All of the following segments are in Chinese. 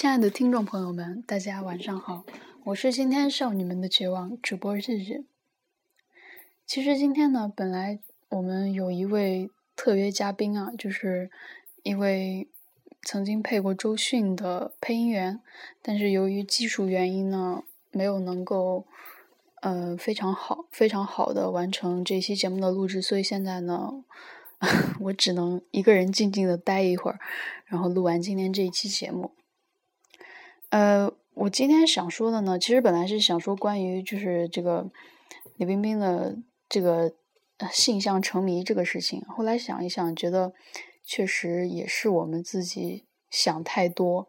亲爱的听众朋友们，大家晚上好，我是今天少女们的绝望主播日日。其实今天呢，本来我们有一位特约嘉宾啊，就是一位曾经配过周迅的配音员，但是由于技术原因呢，没有能够呃非常好、非常好的完成这期节目的录制，所以现在呢，我只能一个人静静的待一会儿，然后录完今天这一期节目。呃，我今天想说的呢，其实本来是想说关于就是这个李冰冰的这个性向成迷这个事情，后来想一想，觉得确实也是我们自己想太多。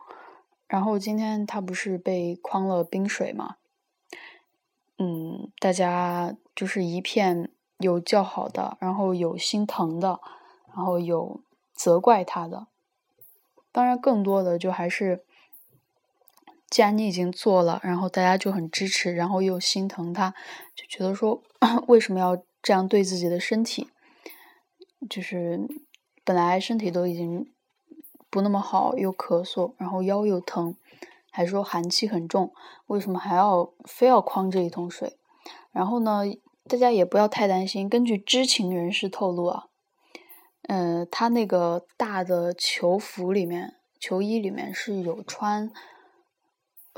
然后今天他不是被框了冰水嘛？嗯，大家就是一片有叫好的，然后有心疼的，然后有责怪他的，当然更多的就还是。既然你已经做了，然后大家就很支持，然后又心疼他，就觉得说 为什么要这样对自己的身体？就是本来身体都已经不那么好，又咳嗽，然后腰又疼，还说寒气很重，为什么还要非要框这一桶水？然后呢，大家也不要太担心。根据知情人士透露啊，嗯，他那个大的球服里面、球衣里面是有穿。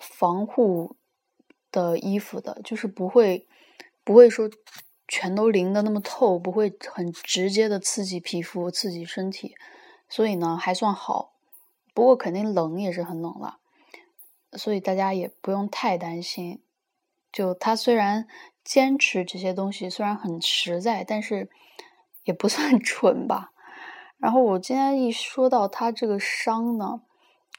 防护的衣服的，就是不会不会说全都淋的那么透，不会很直接的刺激皮肤、刺激身体，所以呢还算好。不过肯定冷也是很冷了，所以大家也不用太担心。就他虽然坚持这些东西，虽然很实在，但是也不算 蠢吧。然后我今天一说到他这个伤呢。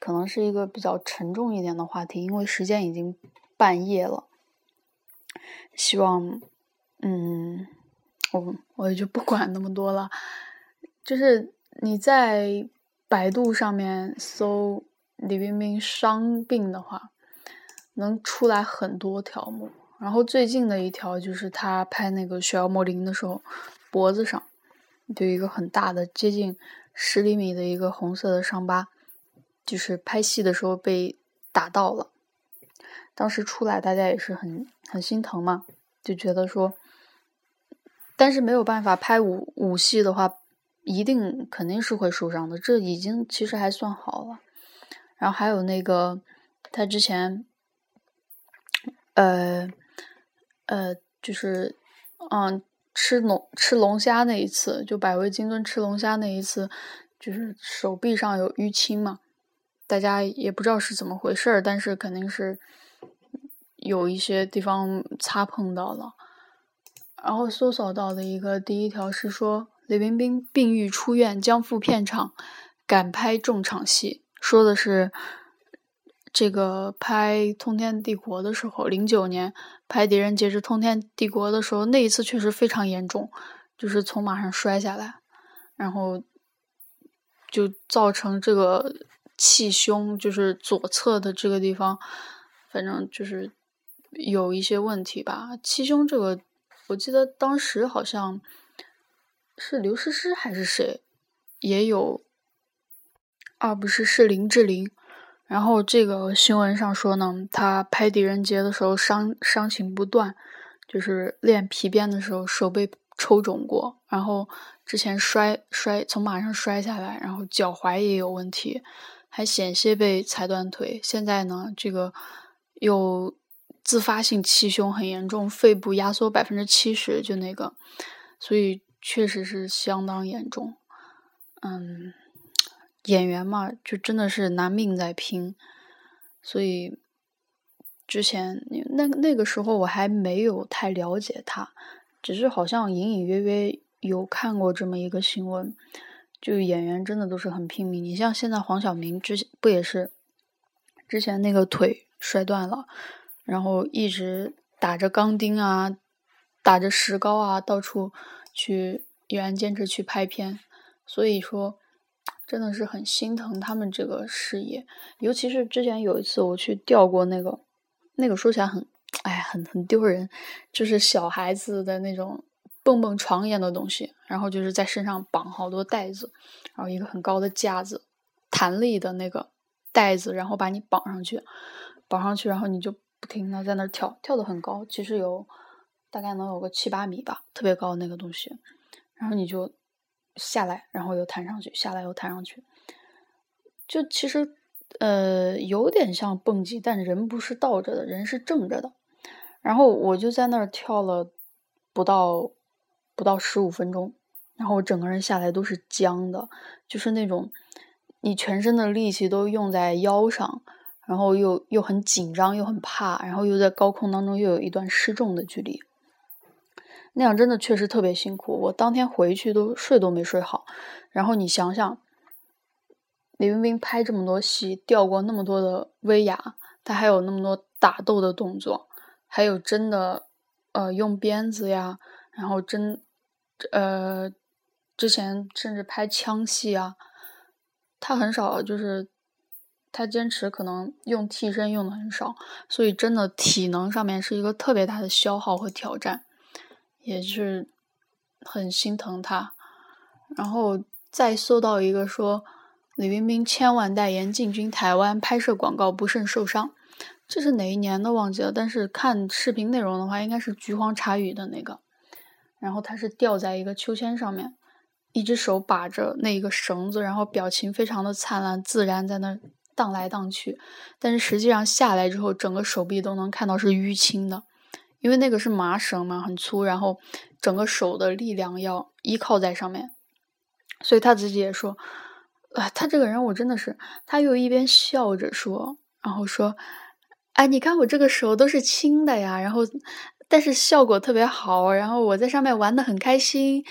可能是一个比较沉重一点的话题，因为时间已经半夜了。希望，嗯，我我也就不管那么多了。就是你在百度上面搜李冰冰伤病的话，能出来很多条目。然后最近的一条就是她拍那个《雪妖魔灵》的时候，脖子上就一个很大的，接近十厘米的一个红色的伤疤。就是拍戏的时候被打到了，当时出来大家也是很很心疼嘛，就觉得说，但是没有办法拍武武戏的话，一定肯定是会受伤的，这已经其实还算好了。然后还有那个他之前，呃呃，就是嗯吃龙吃龙虾那一次，就百味金樽吃龙虾那一次，就是手臂上有淤青嘛。大家也不知道是怎么回事儿，但是肯定是有一些地方擦碰到了。然后搜索到的一个第一条是说，李冰冰病愈出院将赴片场赶拍重场戏，说的是这个拍《通天帝国》的时候，零九年拍《狄仁杰之通天帝国》的时候，那一次确实非常严重，就是从马上摔下来，然后就造成这个。气胸就是左侧的这个地方，反正就是有一些问题吧。气胸这个，我记得当时好像是刘诗诗还是谁也有，啊不是是林志玲。然后这个新闻上说呢，她拍《狄仁杰》的时候伤伤情不断，就是练皮鞭的时候手被抽肿过，然后之前摔摔从马上摔下来，然后脚踝也有问题。还险些被踩断腿，现在呢，这个又自发性气胸很严重，肺部压缩百分之七十，就那个，所以确实是相当严重。嗯，演员嘛，就真的是拿命在拼，所以之前那那个时候我还没有太了解他，只是好像隐隐约约有看过这么一个新闻。就演员真的都是很拼命，你像现在黄晓明之前不也是，之前那个腿摔断了，然后一直打着钢钉啊，打着石膏啊，到处去依然坚持去拍片，所以说真的是很心疼他们这个事业，尤其是之前有一次我去调过那个，那个说起来很，哎，很很丢人，就是小孩子的那种。蹦蹦床一样的东西，然后就是在身上绑好多带子，然后一个很高的架子，弹力的那个带子，然后把你绑上去，绑上去，然后你就不停的在那儿跳，跳的很高，其实有大概能有个七八米吧，特别高那个东西，然后你就下来，然后又弹上去，下来又弹上去，就其实呃有点像蹦极，但人不是倒着的，人是正着的，然后我就在那儿跳了不到不到十五分钟。然后我整个人下来都是僵的，就是那种你全身的力气都用在腰上，然后又又很紧张又很怕，然后又在高空当中又有一段失重的距离，那样真的确实特别辛苦。我当天回去都睡都没睡好。然后你想想，李冰冰拍这么多戏，掉过那么多的威亚，她还有那么多打斗的动作，还有真的呃用鞭子呀，然后真呃。之前甚至拍枪戏啊，他很少，就是他坚持可能用替身用的很少，所以真的体能上面是一个特别大的消耗和挑战，也是很心疼他。然后再搜到一个说李冰冰千万代言进军台湾拍摄广告不慎受伤，这是哪一年的忘记了，但是看视频内容的话，应该是橘黄茶语的那个，然后他是吊在一个秋千上面。一只手把着那一个绳子，然后表情非常的灿烂自然，在那荡来荡去。但是实际上下来之后，整个手臂都能看到是淤青的，因为那个是麻绳嘛，很粗，然后整个手的力量要依靠在上面。所以他自己也说，啊，他这个人我真的是，他又一边笑着说，然后说，哎，你看我这个手都是青的呀，然后但是效果特别好，然后我在上面玩的很开心。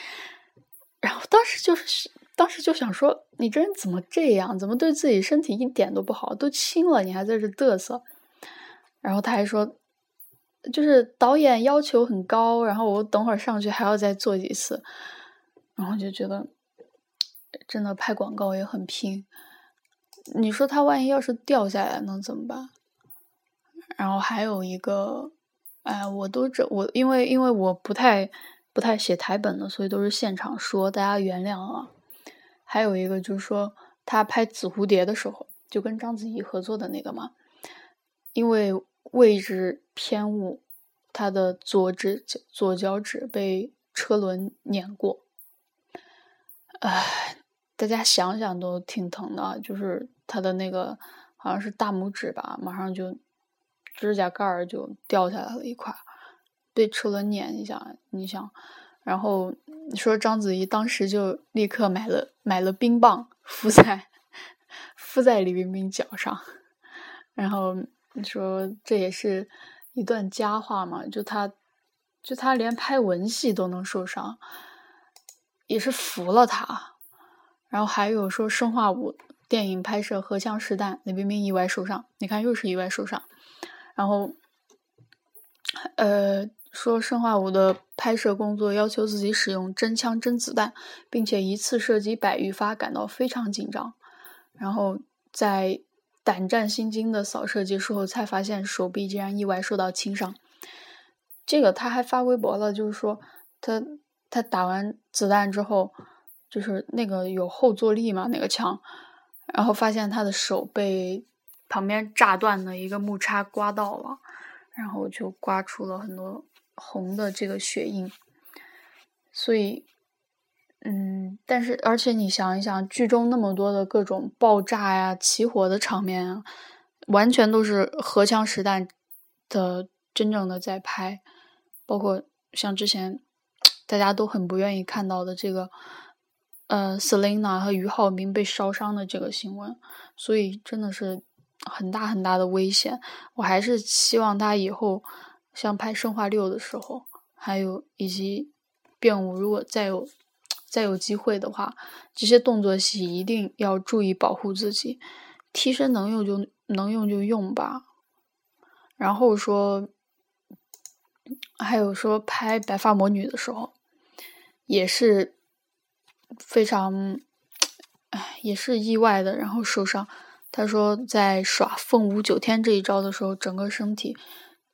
然后当时就是，当时就想说，你这人怎么这样？怎么对自己身体一点都不好？都轻了，你还在这嘚瑟。然后他还说，就是导演要求很高，然后我等会儿上去还要再做几次。然后就觉得，真的拍广告也很拼。你说他万一要是掉下来能怎么办？然后还有一个，哎，我都这我因为因为我不太。不太写台本的，所以都是现场说，大家原谅啊。还有一个就是说，他拍《紫蝴蝶》的时候，就跟章子怡合作的那个嘛，因为位置偏误，他的左指左脚趾被车轮碾过。唉，大家想想都挺疼的，就是他的那个好像是大拇指吧，马上就指甲盖儿就掉下来了一块。被车轮碾一下，你想，然后说章子怡当时就立刻买了买了冰棒敷在敷在李冰冰脚上，然后说这也是一段佳话嘛？就他就他连拍文戏都能受伤，也是服了他。然后还有说生化五电影拍摄荷枪实弹，李冰冰意外受伤，你看又是意外受伤，然后呃。说《生化五》的拍摄工作要求自己使用真枪真子弹，并且一次射击百余发，感到非常紧张。然后在胆战心惊的扫射结束后，才发现手臂竟然意外受到轻伤。这个他还发微博了，就是说他他打完子弹之后，就是那个有后坐力嘛，那个枪，然后发现他的手被旁边炸断的一个木叉刮到了，然后就刮出了很多。红的这个血印，所以，嗯，但是而且你想一想，剧中那么多的各种爆炸呀、起火的场面啊，完全都是荷枪实弹的真正的在拍，包括像之前大家都很不愿意看到的这个，呃，Selina 和俞灏明被烧伤的这个新闻，所以真的是很大很大的危险。我还是希望他以后。像拍《生化六》的时候，还有以及变五，如果再有再有机会的话，这些动作戏一定要注意保护自己。替身能用就能用就用吧。然后说，还有说拍《白发魔女》的时候，也是非常，唉，也是意外的，然后受伤。他说在耍凤舞九天这一招的时候，整个身体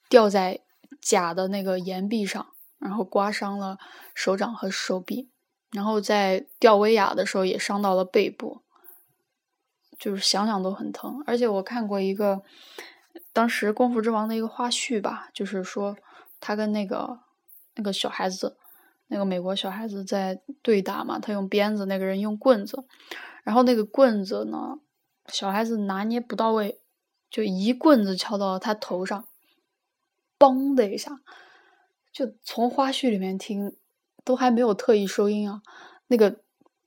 掉在。假的那个岩壁上，然后刮伤了手掌和手臂，然后在吊威亚的时候也伤到了背部。就是想想都很疼。而且我看过一个当时《功夫之王》的一个花絮吧，就是说他跟那个那个小孩子，那个美国小孩子在对打嘛，他用鞭子，那个人用棍子，然后那个棍子呢，小孩子拿捏不到位，就一棍子敲到他头上，嘣的一下，就从花絮里面听，都还没有特意收音啊，那个。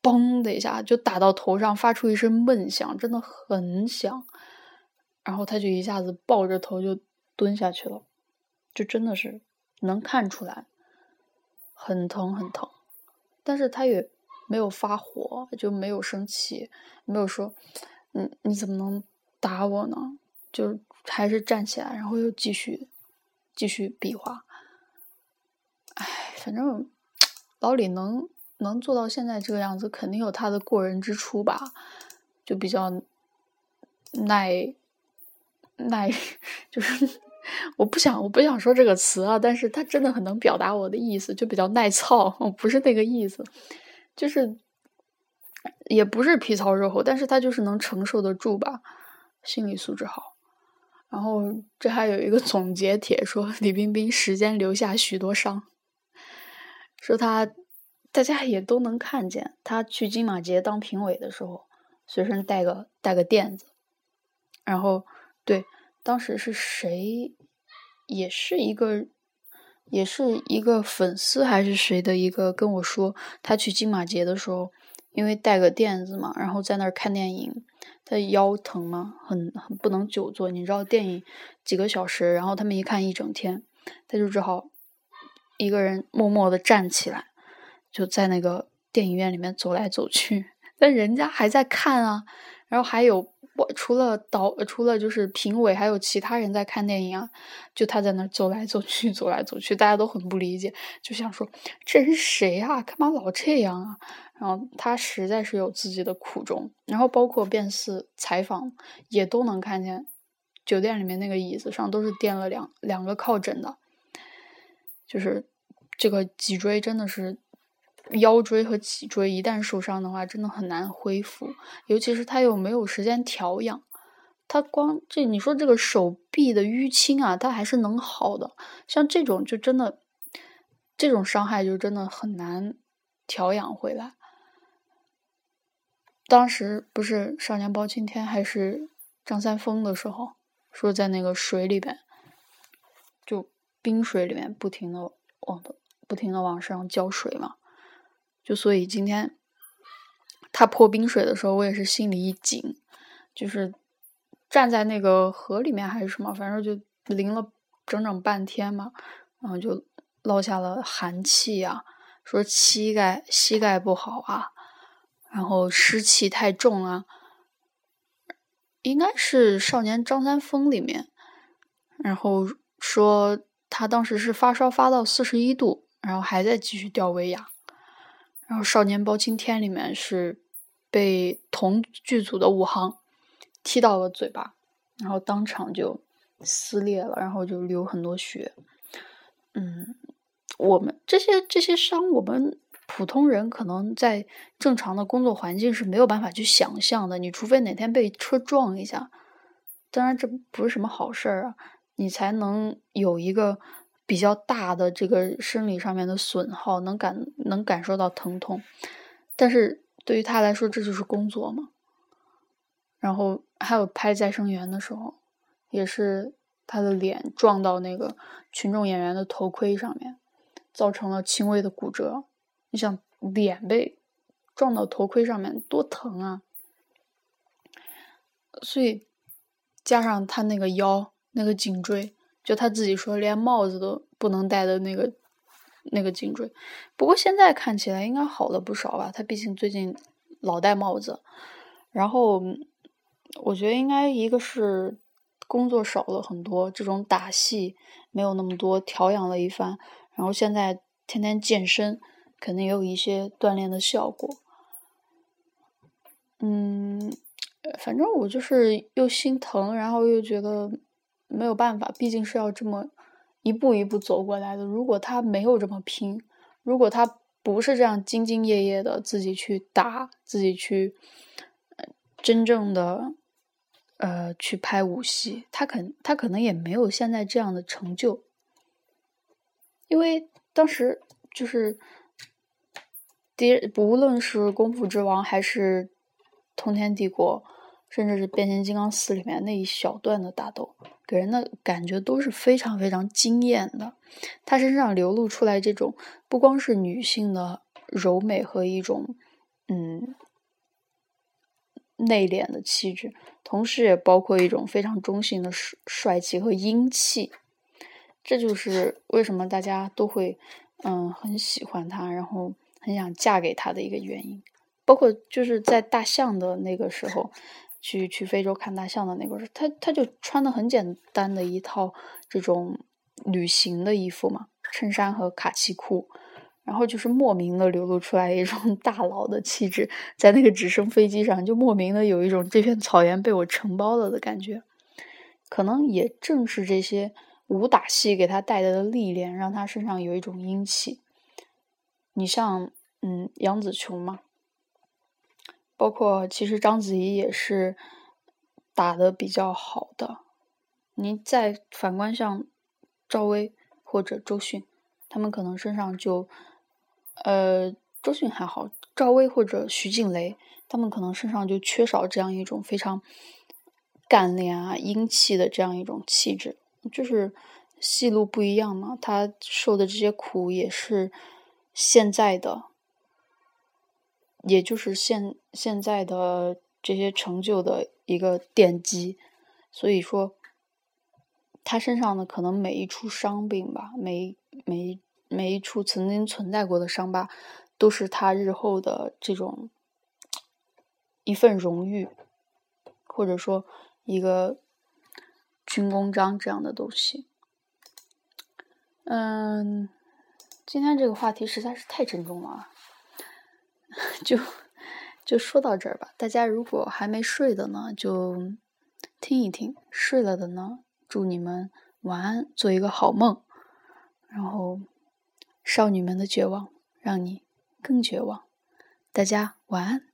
嘣的一下就打到头上，发出一声闷响，真的很响。然后他就一下子抱着头就蹲下去了，就真的是能看出来很疼很疼。但是他也没有发火，就没有生气，没有说“嗯，你怎么能打我呢？”就还是站起来，然后又继续继续比划。哎，反正老李能。能做到现在这个样子，肯定有他的过人之处吧？就比较耐耐，就是我不想我不想说这个词啊，但是他真的很能表达我的意思，就比较耐操。我 不是那个意思，就是也不是皮糙肉厚，但是他就是能承受得住吧，心理素质好。然后这还有一个总结帖说李冰冰时间留下许多伤，说他。大家也都能看见，他去金马节当评委的时候，随身带个带个垫子。然后，对，当时是谁，也是一个，也是一个粉丝还是谁的一个跟我说，他去金马节的时候，因为带个垫子嘛，然后在那儿看电影，他腰疼嘛，很很不能久坐。你知道电影几个小时，然后他们一看一整天，他就只好一个人默默的站起来。就在那个电影院里面走来走去，但人家还在看啊，然后还有我除了导，除了就是评委，还有其他人在看电影啊，就他在那走来走去，走来走去，大家都很不理解，就想说这人谁啊，干嘛老这样啊？然后他实在是有自己的苦衷，然后包括变四采访也都能看见，酒店里面那个椅子上都是垫了两两个靠枕的，就是这个脊椎真的是。腰椎和脊椎一旦受伤的话，真的很难恢复，尤其是他又没有时间调养，他光这你说这个手臂的淤青啊，他还是能好的，像这种就真的，这种伤害就真的很难调养回来。当时不是少年包青天还是张三丰的时候，说在那个水里边，就冰水里面不停的往不停的往上浇水嘛。就所以今天他泼冰水的时候，我也是心里一紧，就是站在那个河里面还是什么，反正就淋了整整半天嘛，然后就落下了寒气呀，说膝盖膝盖不好啊，然后湿气太重啊，应该是《少年张三丰》里面，然后说他当时是发烧发到四十一度，然后还在继续吊威亚。然后《少年包青天》里面是被同剧组的武行踢到了嘴巴，然后当场就撕裂了，然后就流很多血。嗯，我们这些这些伤，我们普通人可能在正常的工作环境是没有办法去想象的。你除非哪天被车撞一下，当然这不是什么好事儿啊，你才能有一个。比较大的这个生理上面的损耗，能感能感受到疼痛，但是对于他来说，这就是工作嘛。然后还有拍《再生缘》的时候，也是他的脸撞到那个群众演员的头盔上面，造成了轻微的骨折。你想，脸被撞到头盔上面多疼啊！所以加上他那个腰那个颈椎。就他自己说，连帽子都不能戴的那个那个颈椎，不过现在看起来应该好了不少吧。他毕竟最近老戴帽子，然后我觉得应该一个是工作少了很多，这种打戏没有那么多，调养了一番，然后现在天天健身，肯定也有一些锻炼的效果。嗯，反正我就是又心疼，然后又觉得。没有办法，毕竟是要这么一步一步走过来的。如果他没有这么拼，如果他不是这样兢兢业业的自己去打，自己去真正的呃去拍武戏，他肯他可能也没有现在这样的成就，因为当时就是敌不论是功夫之王还是通天帝国。甚至是变形金刚四里面那一小段的打斗，给人的感觉都是非常非常惊艳的。他身上流露出来这种不光是女性的柔美和一种嗯内敛的气质，同时也包括一种非常中性的帅帅气和英气。这就是为什么大家都会嗯很喜欢他，然后很想嫁给他的一个原因。包括就是在大象的那个时候。去去非洲看大象的那个他他就穿的很简单的一套这种旅行的衣服嘛，衬衫和卡其裤，然后就是莫名的流露出来一种 大佬的气质，在那个直升飞机上就莫名的有一种这片草原被我承包了的感觉。可能也正是这些武打戏给他带来的历练，让他身上有一种英气。你像嗯杨紫琼嘛。包括其实章子怡也是打的比较好的，你再反观像赵薇或者周迅，他们可能身上就，呃，周迅还好，赵薇或者徐静蕾，他们可能身上就缺少这样一种非常干练啊、英气的这样一种气质，就是戏路不一样嘛，他受的这些苦也是现在的。也就是现现在的这些成就的一个奠基，所以说，他身上的可能每一处伤病吧，每每每一处曾经存在过的伤疤，都是他日后的这种一份荣誉，或者说一个军功章这样的东西。嗯，今天这个话题实在是太沉重了啊。就就说到这儿吧。大家如果还没睡的呢，就听一听；睡了的呢，祝你们晚安，做一个好梦。然后，少女们的绝望让你更绝望。大家晚安。